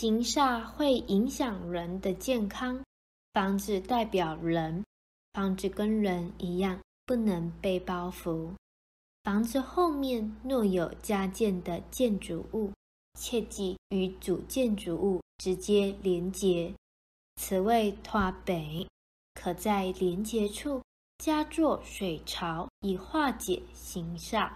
行煞会影响人的健康，房子代表人，房子跟人一样，不能被包袱。房子后面若有加建的建筑物，切忌与主建筑物直接连接，此为拓北，可在连接处加作水槽，以化解行煞。